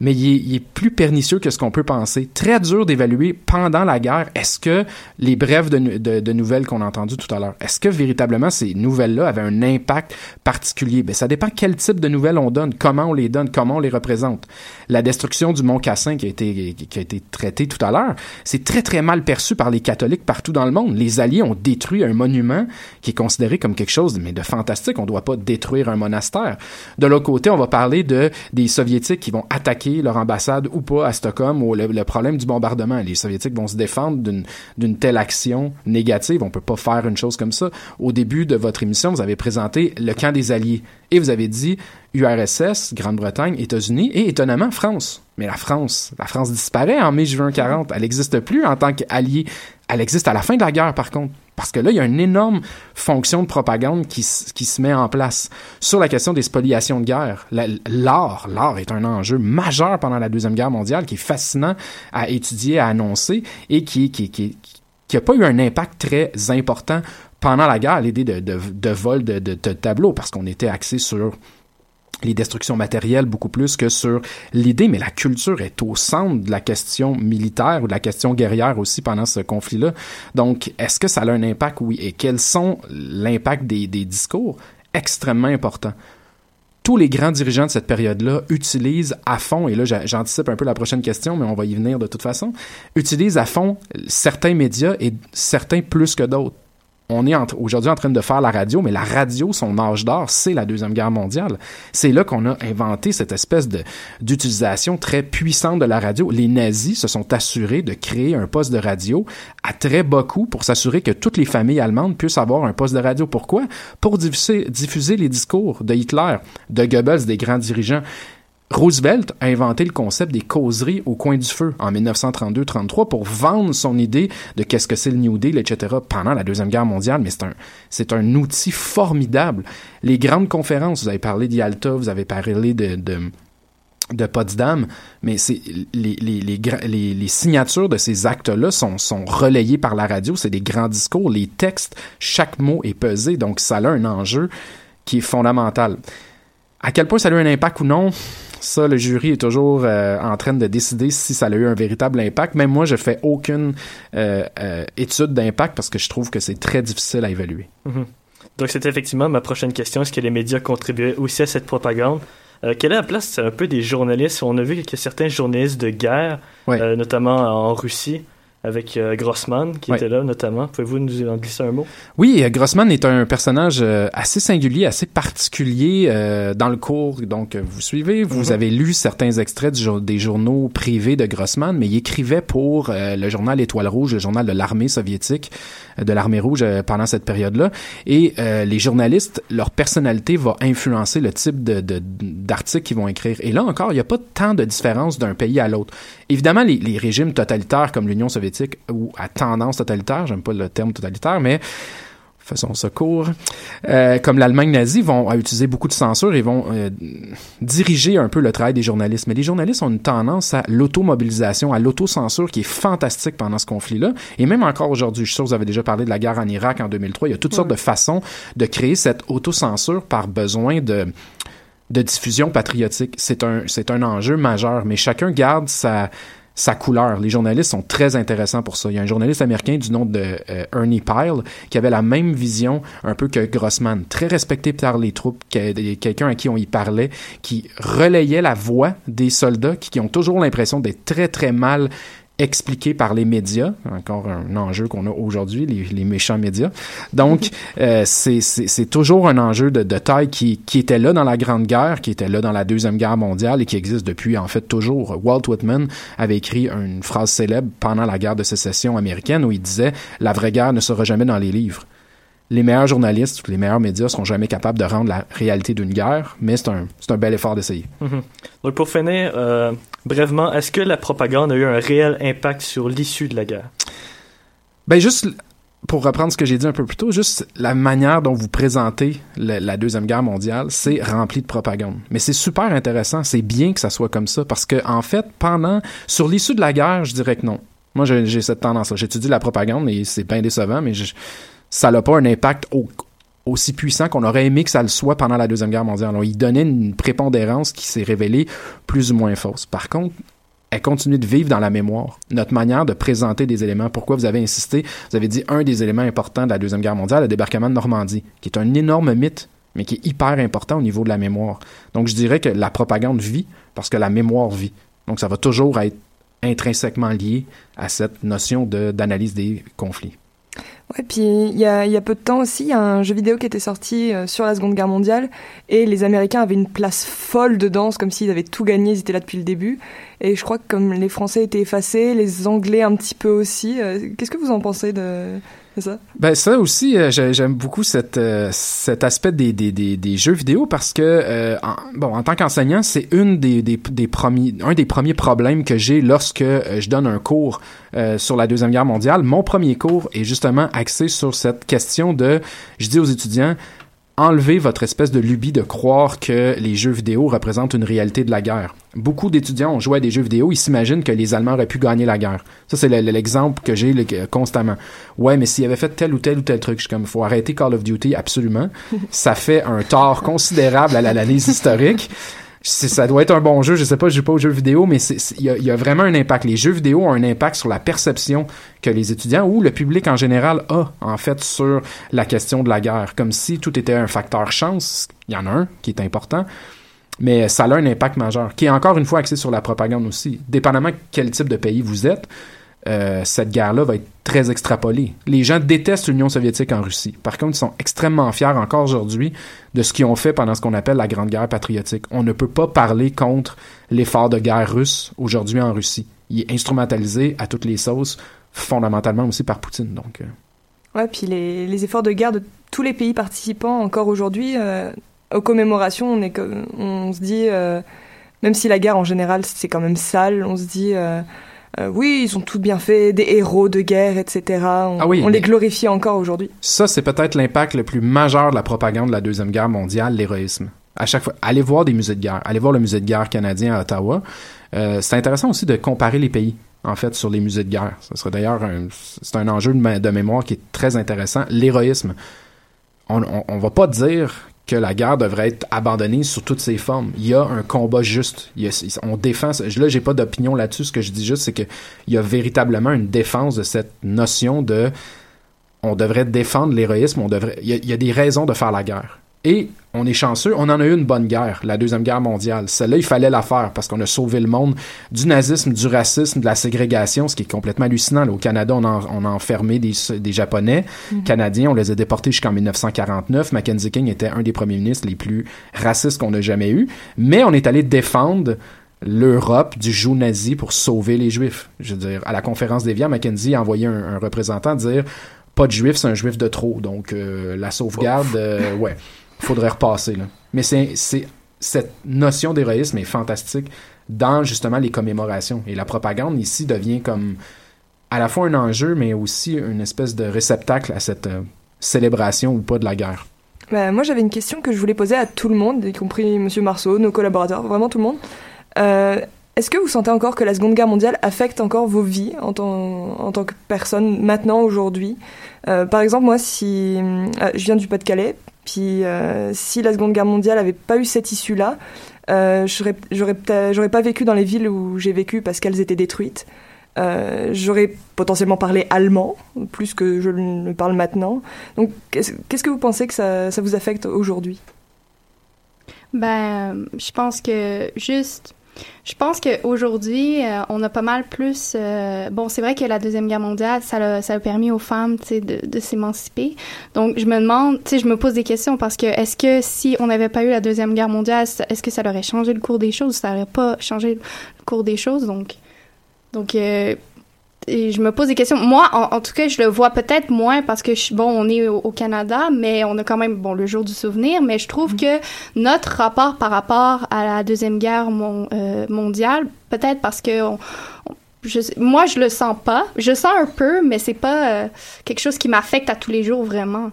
mais il est, il est plus pernicieux que ce qu'on peut penser. Très dur d'évaluer pendant la guerre, est-ce que les brèves de, de- de nouvelles qu'on a entendues tout à l'heure, est-ce que véritablement ces nouvelles-là avaient un impact particulier? Ben, ça dépend quel type de nouvelles on donne, comment on les donne, comment on les représente. La destruction du Mont Cassin qui a été, qui a été traitée tout à l'heure, c'est très, très mal perçu par les catholiques partout dans le monde. Les Alliés ont détruit un monument qui est considéré comme quelque chose mais de fantastique. On ne doit pas détruire un monastère. De l'autre côté, on va parler de des Soviétiques qui vont attaquer leur ambassade ou pas à Stockholm ou le, problème du bombardement. Les Soviétiques vont se défendre d'une d'une telle action négative. On peut pas faire une chose comme ça. Au début de votre émission, vous avez présenté le camp des Alliés et vous avez dit URSS, Grande-Bretagne, États-Unis et étonnamment France. Mais la France, la France disparaît en mai-juin 40. Elle n'existe plus en tant qu'alliée. Elle existe à la fin de la guerre, par contre. Parce que là, il y a une énorme fonction de propagande qui, qui se met en place. Sur la question des spoliations de guerre, la- l'art, l'art est un enjeu majeur pendant la Deuxième Guerre mondiale qui est fascinant à étudier, à annoncer et qui, qui, qui, qui pas eu un impact très important pendant la guerre, l'idée de, de, de vol de, de tableaux, parce qu'on était axé sur les destructions matérielles beaucoup plus que sur l'idée, mais la culture est au centre de la question militaire ou de la question guerrière aussi pendant ce conflit-là. Donc, est-ce que ça a un impact? Oui. Et quels sont l'impact des, discours? Extrêmement important. Tous les grands dirigeants de cette période-là utilisent à fond, et là j'a- j'anticipe un peu la prochaine question, mais on va y venir de toute façon, utilisent à fond certains médias et certains plus que d'autres on est aujourd'hui en train de faire la radio, mais la radio, son âge d'or, c'est la Deuxième Guerre mondiale. C'est là qu'on a inventé cette espèce d'utilisation très puissante de la radio. Les nazis se sont assurés de créer un poste de radio à très bas coût pour s'assurer que toutes les familles allemandes puissent avoir un poste de radio. Pourquoi? Pour diffuser, diffuser les discours de Hitler, de Goebbels, des grands dirigeants. Roosevelt a inventé le concept des causeries au coin du feu en 1932-33 pour vendre son idée de qu'est-ce que c'est le New Deal, etc. pendant la Deuxième Guerre mondiale, mais c'est un, c'est un outil formidable. Les grandes conférences, vous avez parlé d'Yalta, vous avez parlé de, de, Potsdam, mais c'est les, les signatures de ces actes-là sont, sont relayées par la radio, c'est des grands discours, les textes, chaque mot est pesé, donc ça a un enjeu qui est fondamental. À quel point ça a eu un impact ou non, ça, le jury est toujours euh, en train de décider si ça a eu un véritable impact. Même moi, je fais aucune euh, euh, étude d'impact parce que je trouve que c'est très difficile à évaluer. Mhm. Donc, c'était effectivement ma prochaine question. Est-ce que les médias contribuaient aussi à cette propagande? quelle est la place un peu des journalistes? On a vu que certains journalistes de guerre, notamment en Russie, avec euh, Grossman qui était là notamment. Pouvez-vous nous en glisser un mot? Oui, euh, Grossman est un personnage euh, assez singulier, assez particulier dans le cours. Donc, vous suivez, vous mhm. avez lu certains extraits des journaux privés de Grossman, mais il écrivait pour le journal Étoile Rouge, le journal de l'armée soviétique, de l'armée rouge pendant cette période-là. Et les journalistes, leur personnalité va influencer le type de, d'articles qu'ils vont écrire. Et là encore, il n'y a pas tant de différence d'un pays à l'autre. Évidemment, les, les régimes totalitaires comme l'Union soviétique ou à tendance totalitaire, j'aime pas le terme totalitaire, mais façon secours, euh, comme l'Allemagne nazie, vont utiliser beaucoup de censure et vont euh, diriger un peu le travail des journalistes. Mais les journalistes ont une tendance à l'automobilisation, à l'autocensure qui est fantastique pendant ce conflit-là. Et même encore aujourd'hui, je suis sûr que vous avez déjà parlé de la guerre en Irak en 2003, il y a toutes sortes de façons de créer cette autocensure par besoin de de diffusion patriotique. C'est un, c'est un enjeu majeur, mais chacun garde sa, sa couleur. Les journalistes sont très intéressants pour ça. Il y a un journaliste américain du nom de euh, Ernie Pyle qui avait la même vision un peu que Grossman, très respecté par les troupes, quelqu'un à qui on y parlait, qui relayait la voix des soldats qui ont toujours l'impression d'être très très mal expliqué par les médias, encore un enjeu qu'on a aujourd'hui, les, méchants médias. Donc, [LAUGHS] euh, c'est toujours un enjeu de, de taille qui, qui, était là dans la Grande Guerre, qui était là dans la Deuxième Guerre mondiale et qui existe depuis, en fait, toujours. Walt Whitman avait écrit une phrase célèbre pendant la guerre de sécession américaine où il disait « La vraie guerre ne sera jamais dans les livres » les meilleurs journalistes, les meilleurs médias seront jamais capables de rendre la réalité d'une guerre, mais c'est un, un bel effort d'essayer. Mhm. Donc pour finir, euh, brièvement, est-ce que la propagande a eu un réel impact sur l'issue de la guerre? Ben juste, pour reprendre ce que j'ai dit un peu plus tôt, juste la manière dont vous présentez la Deuxième Guerre mondiale, c'est rempli de propagande. Mais c'est super intéressant, c'est bien que ça soit comme ça, parce que en fait, pendant, sur l'issue de la guerre, je dirais que non. Moi, j'ai cette tendance-là. J'étudie la propagande et c'est bien décevant, mais ça n'a pas un impact aussi puissant qu'on aurait aimé que ça le soit pendant la Deuxième Guerre mondiale. il donnait une prépondérance qui s'est révélée plus ou moins fausse. Par contre, elle continue de vivre dans la mémoire. Notre manière de présenter des éléments. Pourquoi vous avez insisté? Vous avez dit un des éléments importants de la Deuxième Guerre mondiale, le débarquement de Normandie, qui est un énorme mythe, mais qui est hyper important au niveau de la mémoire. Donc, je dirais que la propagande vit parce que la mémoire vit. Donc, ça va toujours être intrinsèquement lié à cette notion d'analyse des conflits. Ouais, puis il y a, y a, peu de temps aussi, il y a un jeu vidéo qui était sorti euh, sur la Seconde Guerre mondiale et les Américains avaient une place folle dedans, comme s'ils avaient tout gagné, ils étaient là depuis le début. Et je crois que comme les Français étaient effacés, les Anglais un petit peu aussi. Euh, qu'est-ce que vous en pensez de, ça? Ben ça aussi, euh, j'aime beaucoup euh, cet aspect des, jeux vidéo parce que euh, en, bon en tant qu'enseignant, c'est des, un des premiers problèmes que j'ai lorsque je donne un cours sur la deuxième guerre mondiale. Mon premier cours est justement axé sur cette question de, je dis aux étudiants, enlever votre espèce de lubie de croire que les jeux vidéo représentent une réalité de la guerre. Beaucoup d'étudiants ont joué à des jeux vidéo, ils s'imaginent que les Allemands auraient pu gagner la guerre. Ça, c'est l'exemple que j'ai constamment. Ouais, mais s'ils avaient fait tel ou tel ou tel truc, je suis comme, faut arrêter Call of Duty, absolument. Ça fait un tort considérable à l'analyse historique ça doit être un bon jeu. Je sais pas, je joue pas aux jeux vidéo, mais il y, a, vraiment un impact. Les jeux vidéo ont un impact sur la perception que les étudiants ou le public en général a, en fait, sur la question de la guerre. Comme si tout était un facteur chance. Il y en a un qui est important. Mais ça a un impact majeur, qui est encore une fois axé sur la propagande aussi. Dépendamment quel type de pays vous êtes, euh, cette guerre-là va être très extrapolée. Les gens détestent l'Union soviétique en Russie. Par contre, ils sont extrêmement fiers encore aujourd'hui de ce qu'ils ont fait pendant ce qu'on appelle la Grande Guerre patriotique. On ne peut pas parler contre l'effort de guerre russe aujourd'hui en Russie. Il est instrumentalisé à toutes les sauces, fondamentalement aussi par Poutine. Donc, euh. Ouais, puis les, efforts de guerre de tous les pays participants encore aujourd'hui, euh, aux commémorations, on se dit, même si la guerre en général c'est quand même sale, on se dit euh, oui, ils ont tout bien fait, des héros de guerre, etc. On, ah on les glorifie encore aujourd'hui. Ça, c'est peut-être l'impact le plus majeur de la propagande de la Deuxième Guerre mondiale, l'héroïsme. À chaque fois, allez voir des musées de guerre. Allez voir le musée de guerre canadien à Ottawa. Euh, c'est intéressant aussi de comparer les pays, en fait, sur les musées de guerre. Ce serait d'ailleurs un, c'est un enjeu de, de mémoire qui est très intéressant. L'héroïsme. On, on, on va pas dire que la guerre devrait être abandonnée sous toutes ses formes. Il y a un combat juste. On défend. Là, j'ai pas d'opinion là-dessus. Ce que je dis juste, c'est que il y a véritablement une défense de cette notion de on devrait défendre l'héroïsme. On devrait. Il y a des raisons de faire la guerre. Et on est chanceux, on en a eu une bonne guerre, la Deuxième Guerre mondiale. Celle-là, il fallait la faire parce qu'on a sauvé le monde du nazisme, du racisme, de la ségrégation, ce qui est complètement hallucinant. Là, au Canada, on a, on a enfermé des, des Japonais Mhm. canadiens, on les a déportés jusqu'en 1949. Mackenzie King était un des premiers ministres les plus racistes qu'on a jamais eu. Mais on est allé défendre l'Europe du joug nazi pour sauver les Juifs. Je veux dire, à la conférence d'Évian, Mackenzie a envoyé un, un représentant dire pas de Juifs, c'est un Juif de trop. Donc, euh, la sauvegarde, euh, ouais, [LAUGHS] faudrait repasser. Là. Mais c'est, cette notion d'héroïsme est fantastique dans justement les commémorations. Et la propagande ici devient comme à la fois un enjeu, mais aussi une espèce de réceptacle à cette euh, célébration ou pas de la guerre. Bah, moi, j'avais une question que je voulais poser à tout le monde, y compris Monsieur Marceau, nos collaborateurs, vraiment tout le monde. Euh, Est-ce que vous sentez encore que la Seconde Guerre mondiale affecte encore vos vies en tant, en tant que personne maintenant, aujourd'hui? Euh, Par exemple, moi, si je viens du Pas-de-Calais, puis euh, si la Seconde Guerre mondiale avait pas eu cette issue-là, euh, j'aurais pas vécu dans les villes où j'ai vécu parce qu'elles étaient détruites. Euh, j'aurais potentiellement parlé allemand, plus que je ne le parle maintenant. Donc, qu'est-ce que vous pensez que ça, ça vous affecte aujourd'hui? Ben, je pense que juste, je pense qu'aujourd'hui, euh, on a pas mal plus. euh, bon, c'est vrai que la deuxième guerre mondiale, ça a, ça a permis aux femmes, de, s'émanciper. Donc, je me demande, je me pose des questions parce que est-ce que si on n'avait pas eu la deuxième guerre mondiale, est-ce que ça aurait changé le cours des choses Ça n'aurait pas changé le cours des choses? Donc, donc. euh, et je me pose des questions. Moi, en, en tout cas, je le vois peut-être moins parce que, je, bon, on est au, au Canada, mais on a quand même, bon, le jour du souvenir, mais je trouve que notre rapport par rapport à la Deuxième Guerre mon- euh, mondiale, peut-être parce que on- on- je moi, je le sens pas. Je sens un peu, mais c'est pas euh, quelque chose qui m'affecte à tous les jours, vraiment.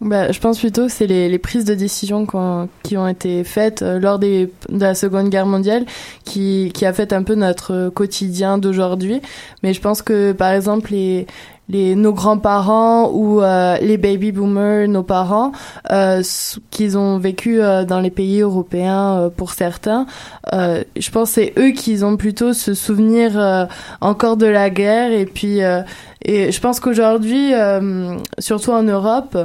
Bah, je pense plutôt que c'est les, les prises de décision qu'on- qui ont été faites euh, lors des, de la Seconde Guerre mondiale qui, qui a fait un peu notre quotidien d'aujourd'hui. Mais je pense que, par exemple, les, les, nos grands-parents ou euh, les baby boomers, nos parents, euh, qu'ils ont vécu euh, dans les pays européens euh, pour certains, euh, je pense c'est eux qui ont plutôt ce souvenir encore de la guerre et puis et je pense qu'aujourd'hui, euh, surtout en Europe,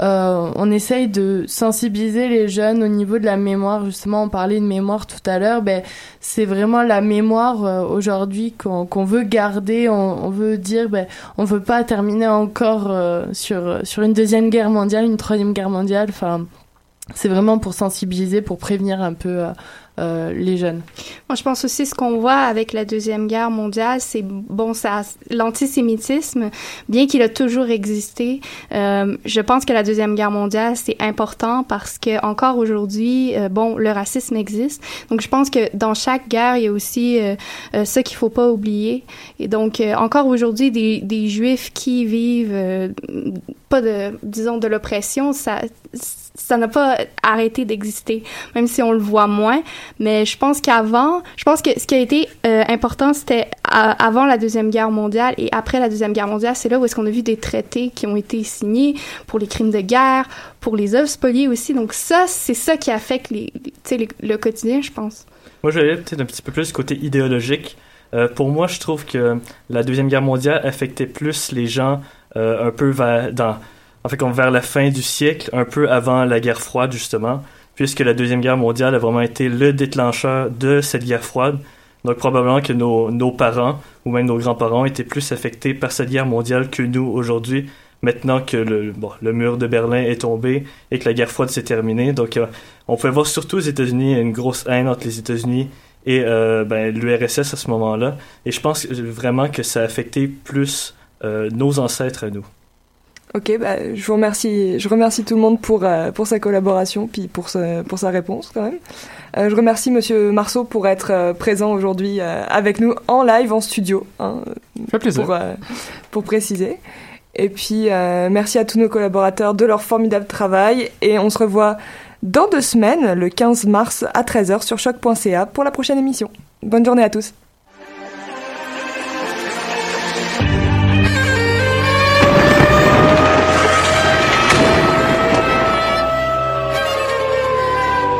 euh, on essaye de sensibiliser les jeunes au niveau de la mémoire. Justement, on parlait de mémoire tout à l'heure. Ben, c'est vraiment la mémoire euh, aujourd'hui qu'on qu'on veut garder. On, on veut dire, ben, on veut pas terminer encore euh, sur sur une deuxième guerre mondiale, une troisième guerre mondiale. Enfin, c'est vraiment pour sensibiliser, pour prévenir un peu euh, euh, les jeunes. Moi, je pense aussi ce qu'on voit avec la Deuxième Guerre mondiale, c'est bon, ça, l'antisémitisme, bien qu'il a toujours existé, euh, je pense que la Deuxième Guerre mondiale, c'est important parce que encore aujourd'hui, euh, bon, le racisme existe. Donc, je pense que dans chaque guerre, il y a aussi euh, euh, ça qu'il faut pas oublier. Et donc, euh, encore aujourd'hui, des, des Juifs qui vivent euh, pas de, disons, de l'oppression, ça ça n'a pas arrêté d'exister, même si on le voit moins. Mais je pense qu'avant, je pense que ce qui a été euh, important, c'était avant la Deuxième Guerre mondiale et après la Deuxième Guerre mondiale, c'est là où est-ce qu'on a vu des traités qui ont été signés pour les crimes de guerre, pour les œuvres spoliées aussi. Donc ça, c'est ça qui affecte le quotidien, je pense. Moi, je vais aller peut-être un petit peu plus côté idéologique. Euh, pour moi, je trouve que la Deuxième Guerre mondiale affectait plus les gens euh, un peu vers, dans, en fait, vers la fin du siècle, un peu avant la guerre froide, justement, puisque la Deuxième Guerre mondiale a vraiment été le déclencheur de cette guerre froide. Donc, probablement que nos, nos parents ou même nos grands-parents étaient plus affectés par cette guerre mondiale que nous aujourd'hui, maintenant que le, bon, le mur de Berlin est tombé et que la guerre froide s'est terminée. Donc, euh, on pouvait voir surtout aux États-Unis une grosse haine entre les États-Unis et euh, ben, l'URSS à ce moment-là. Et je pense vraiment que ça a affecté plus euh, nos ancêtres à nous. Ok, bah, je vous remercie. Je remercie tout le monde pour euh, pour sa collaboration puis pour sa pour sa réponse quand même. Euh, je remercie Monsieur Marceau pour être euh, présent aujourd'hui avec nous en live en studio. Hein, fait plaisir. Pour pour préciser. Et puis merci à tous nos collaborateurs de leur formidable travail et on se revoit dans deux semaines, le 15 mars à 13h sur choc.ca pour la prochaine émission. Bonne journée à tous.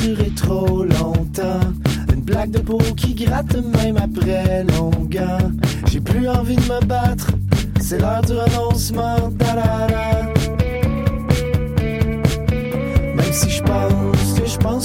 Duré trop longtemps. Une blague de peau qui gratte même après longueur. J'ai plus envie de me battre. C'est l'heure du renoncement. Même si je pense que je pense